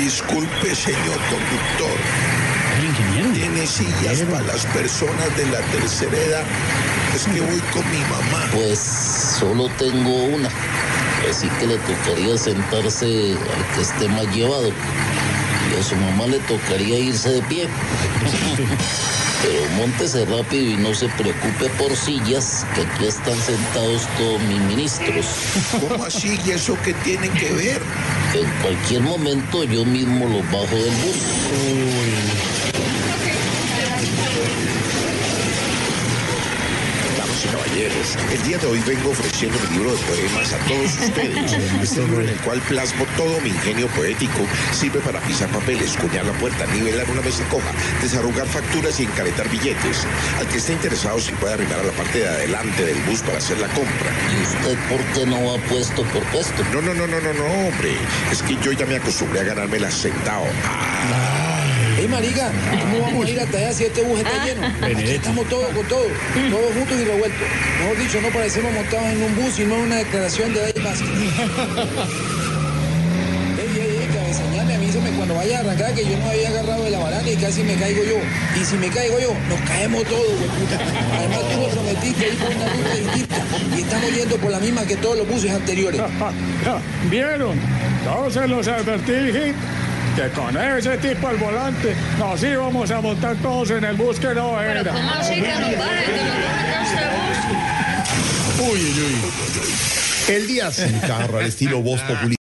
Disculpe, señor conductor. ¿El ingeniero? ¿Tiene sillas para las personas de la tercera edad? Es que voy con mi mamá. Pues solo tengo una. Así que le tocaría sentarse al que esté más llevado. Y a su mamá le tocaría irse de pie. Pero montese rápido y no se preocupe por sillas, que aquí están sentados todos mis ministros. ¿Cómo así? ¿Y eso qué tiene que ver? En cualquier momento yo mismo los bajo del bus. Damas y caballeros, el día de hoy vengo ofreciendo mi libro de poemas a todos ustedes. Este libro en el cual plasmo todo mi ingenio poético sirve para pisar papeles, cuñar la puerta, nivelar una mesa coja, desarrugar facturas y encaretar billetes. Al que esté interesado se puede arrimar a la parte de adelante del bus para hacer la compra. ¿Y usted por qué no va puesto por puesto? No, no, no, no, no, no, hombre. Es que yo ya me acostumbré a ganármela sentado. Ah, Ey, marica, ¿cómo vamos a ir hasta allá si este bus está lleno? Aquí estamos todos con todos, todos juntos y revueltos. Mejor dicho, no parecemos montados en un bus, sino en una declaración de Day Basket. Ey, ey, ey, cabezaña, me avísame cuando vaya a arrancar que yo no había agarrado de la baranda y casi me caigo yo. Y si me caigo yo, nos caemos todos, güey, puta. Además, tú me prometiste ir por una ruta distinta y estamos yendo por la misma que todos los buses anteriores. ¿Vieron? Todos se los advertí, que con ese tipo al volante nos íbamos a montar todos en el bus que no Pero era. ¿cómo así que nos bajen de los Uy, uy, uy. El día sin carro al estilo Voz Populi.